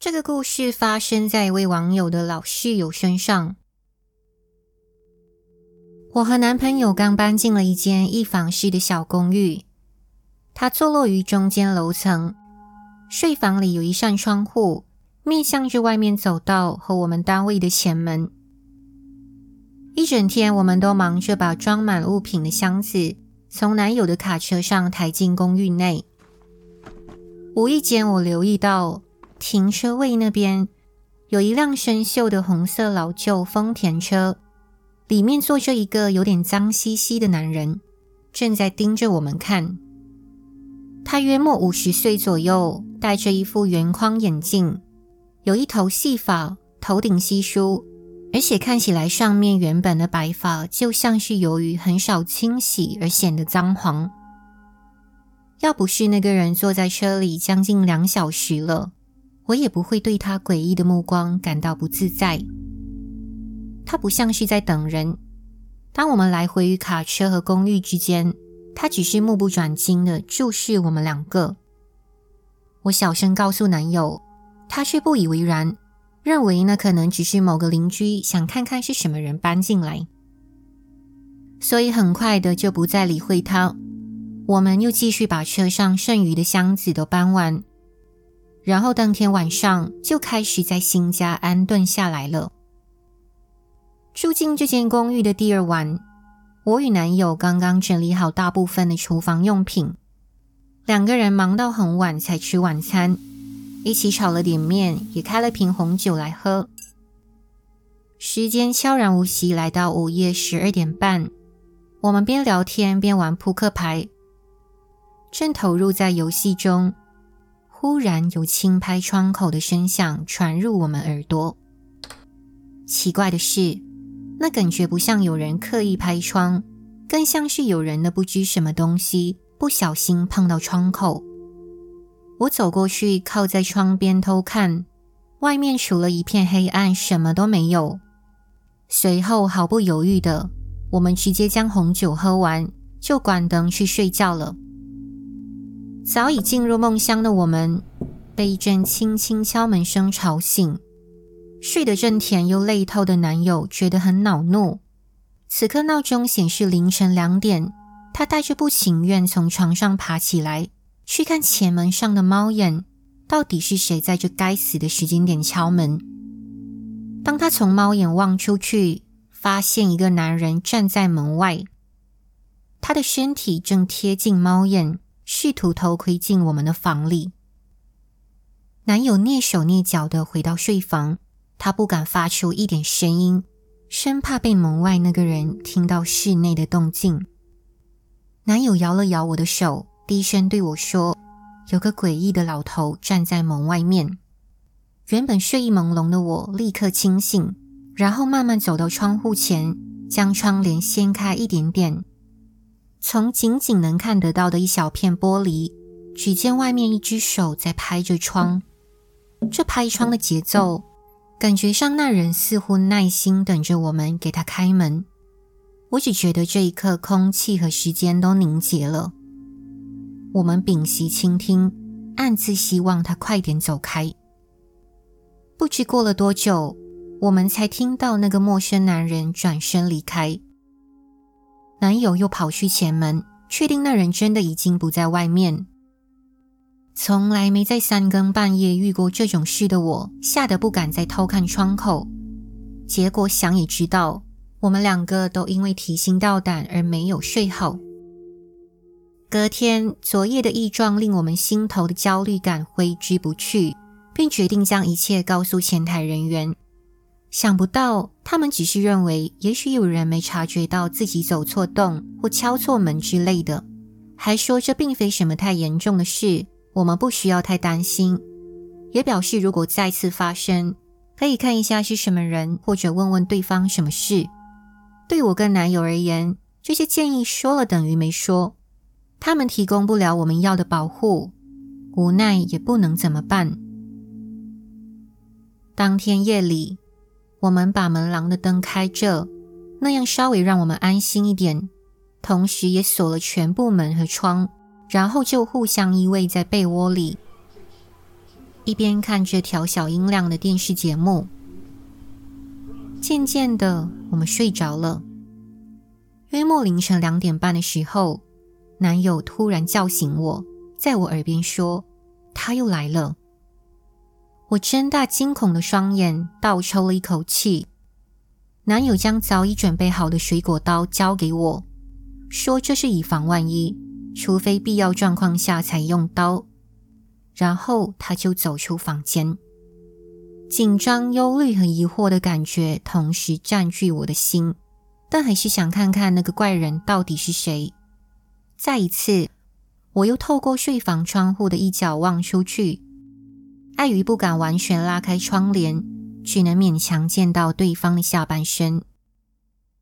这个故事发生在一位网友的老室友身上。我和男朋友刚搬进了一间一房式的小公寓，它坐落于中间楼层。睡房里有一扇窗户，面向着外面走道和我们单位的前门。一整天，我们都忙着把装满物品的箱子从男友的卡车上抬进公寓内。无意间，我留意到停车位那边有一辆生锈的红色老旧丰田车，里面坐着一个有点脏兮兮的男人，正在盯着我们看。他约莫五十岁左右，戴着一副圆框眼镜，有一头细发，头顶稀疏。而且看起来，上面原本的白发就像是由于很少清洗而显得脏黄。要不是那个人坐在车里将近两小时了，我也不会对他诡异的目光感到不自在。他不像是在等人。当我们来回于卡车和公寓之间，他只是目不转睛的注视我们两个。我小声告诉男友，他却不以为然。认为那可能只是某个邻居想看看是什么人搬进来，所以很快的就不再理会他。我们又继续把车上剩余的箱子都搬完，然后当天晚上就开始在新家安顿下来了。住进这间公寓的第二晚，我与男友刚刚整理好大部分的厨房用品，两个人忙到很晚才吃晚餐。一起炒了点面，也开了瓶红酒来喝。时间悄然无息来到午夜十二点半，我们边聊天边玩扑克牌，正投入在游戏中，忽然有轻拍窗口的声响传入我们耳朵。奇怪的是，那感觉不像有人刻意拍窗，更像是有人的不知什么东西不小心碰到窗口。我走过去，靠在窗边偷看，外面除了一片黑暗，什么都没有。随后毫不犹豫的，我们直接将红酒喝完，就关灯去睡觉了。早已进入梦乡的我们，被一阵轻轻敲门声吵醒。睡得正甜又累透的男友觉得很恼怒。此刻闹钟显示凌晨两点，他带着不情愿从床上爬起来。去看前门上的猫眼，到底是谁在这该死的时间点敲门？当他从猫眼望出去，发现一个男人站在门外，他的身体正贴近猫眼，试图偷窥进我们的房里。男友蹑手蹑脚的回到睡房，他不敢发出一点声音，生怕被门外那个人听到室内的动静。男友摇了摇我的手。低声对我说：“有个诡异的老头站在门外面。”原本睡意朦胧的我立刻清醒，然后慢慢走到窗户前，将窗帘掀开一点点。从仅仅能看得到的一小片玻璃，只见外面一只手在拍着窗。这拍窗的节奏，感觉上那人似乎耐心等着我们给他开门。我只觉得这一刻，空气和时间都凝结了。我们屏息倾听，暗自希望他快点走开。不知过了多久，我们才听到那个陌生男人转身离开。男友又跑去前门，确定那人真的已经不在外面。从来没在三更半夜遇过这种事的我，吓得不敢再偷看窗口。结果想也知道，我们两个都因为提心吊胆而没有睡好。隔天，昨夜的异状令我们心头的焦虑感挥之不去，并决定将一切告诉前台人员。想不到，他们只是认为也许有人没察觉到自己走错洞或敲错门之类的，还说这并非什么太严重的事，我们不需要太担心。也表示如果再次发生，可以看一下是什么人，或者问问对方什么事。对我跟男友而言，这些建议说了等于没说。他们提供不了我们要的保护，无奈也不能怎么办。当天夜里，我们把门廊的灯开着，那样稍微让我们安心一点。同时也锁了全部门和窗，然后就互相依偎在被窝里，一边看着调小音量的电视节目。渐渐的，我们睡着了。约莫凌晨两点半的时候，男友突然叫醒我，在我耳边说：“他又来了。”我睁大惊恐的双眼，倒抽了一口气。男友将早已准备好的水果刀交给我，说：“这是以防万一，除非必要状况下才用刀。”然后他就走出房间。紧张、忧虑和疑惑的感觉同时占据我的心，但还是想看看那个怪人到底是谁。再一次，我又透过睡房窗户的一角望出去。碍于不敢完全拉开窗帘，只能勉强见到对方的下半身。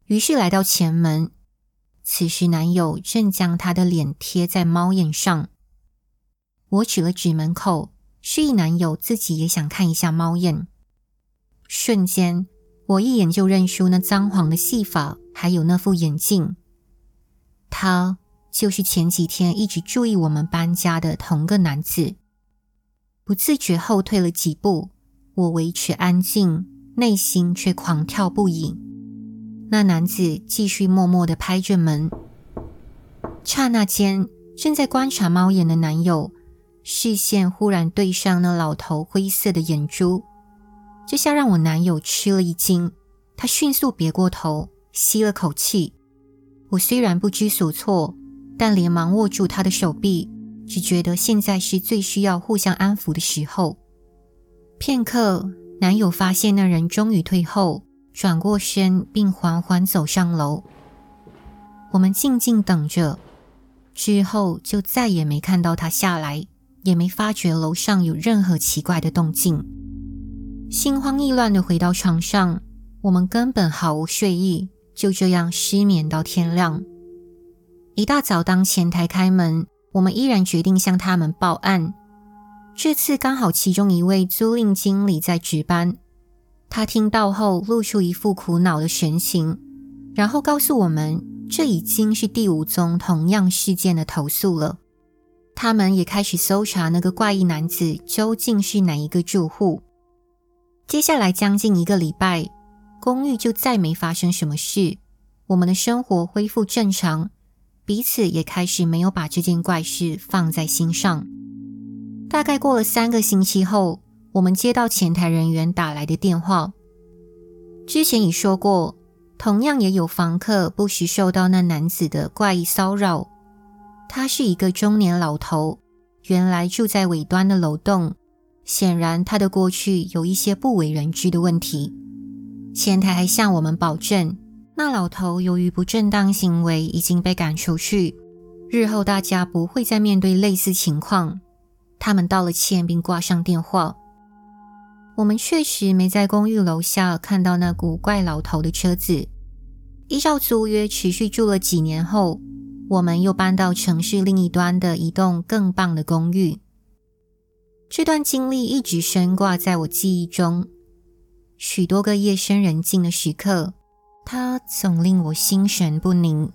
于是来到前门，此时男友正将他的脸贴在猫眼上。我指了指门口，示意男友自己也想看一下猫眼。瞬间，我一眼就认出那脏黄的戏法，还有那副眼镜。他就是前几天一直注意我们搬家的同个男子。不自觉后退了几步，我维持安静，内心却狂跳不已。那男子继续默默地拍着门。刹那间，正在观察猫眼的男友视线忽然对上那老头灰色的眼珠，这下让我男友吃了一惊。他迅速别过头，吸了口气。我虽然不知所措，但连忙握住他的手臂。只觉得现在是最需要互相安抚的时候。片刻，男友发现那人终于退后，转过身，并缓缓走上楼。我们静静等着，之后就再也没看到他下来，也没发觉楼上有任何奇怪的动静。心慌意乱地回到床上，我们根本毫无睡意，就这样失眠到天亮。一大早，当前台开门。我们依然决定向他们报案。这次刚好其中一位租赁经理在值班，他听到后露出一副苦恼的神情，然后告诉我们，这已经是第五宗同样事件的投诉了。他们也开始搜查那个怪异男子究竟是哪一个住户。接下来将近一个礼拜，公寓就再没发生什么事，我们的生活恢复正常。彼此也开始没有把这件怪事放在心上。大概过了三个星期后，我们接到前台人员打来的电话。之前已说过，同样也有房客不时受到那男子的怪异骚扰。他是一个中年老头，原来住在尾端的楼栋。显然，他的过去有一些不为人知的问题。前台还向我们保证。那老头由于不正当行为已经被赶出去，日后大家不会再面对类似情况。他们道了歉并挂上电话。我们确实没在公寓楼下看到那古怪老头的车子。依照租约持续住了几年后，我们又搬到城市另一端的一栋更棒的公寓。这段经历一直深挂在我记忆中，许多个夜深人静的时刻。它总令我心神不宁，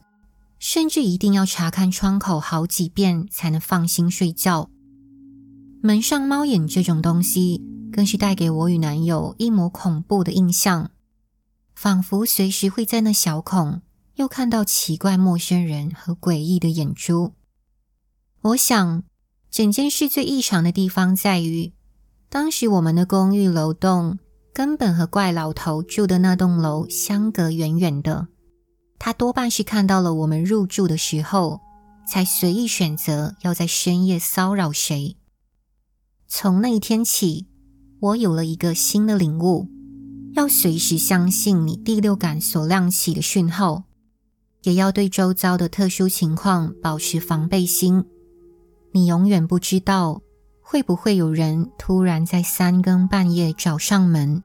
甚至一定要查看窗口好几遍才能放心睡觉。门上猫眼这种东西，更是带给我与男友一抹恐怖的印象，仿佛随时会在那小孔又看到奇怪陌生人和诡异的眼珠。我想，整件事最异常的地方在于，当时我们的公寓楼栋。根本和怪老头住的那栋楼相隔远远的，他多半是看到了我们入住的时候，才随意选择要在深夜骚扰谁。从那一天起，我有了一个新的领悟：要随时相信你第六感所亮起的讯号，也要对周遭的特殊情况保持防备心。你永远不知道会不会有人突然在三更半夜找上门。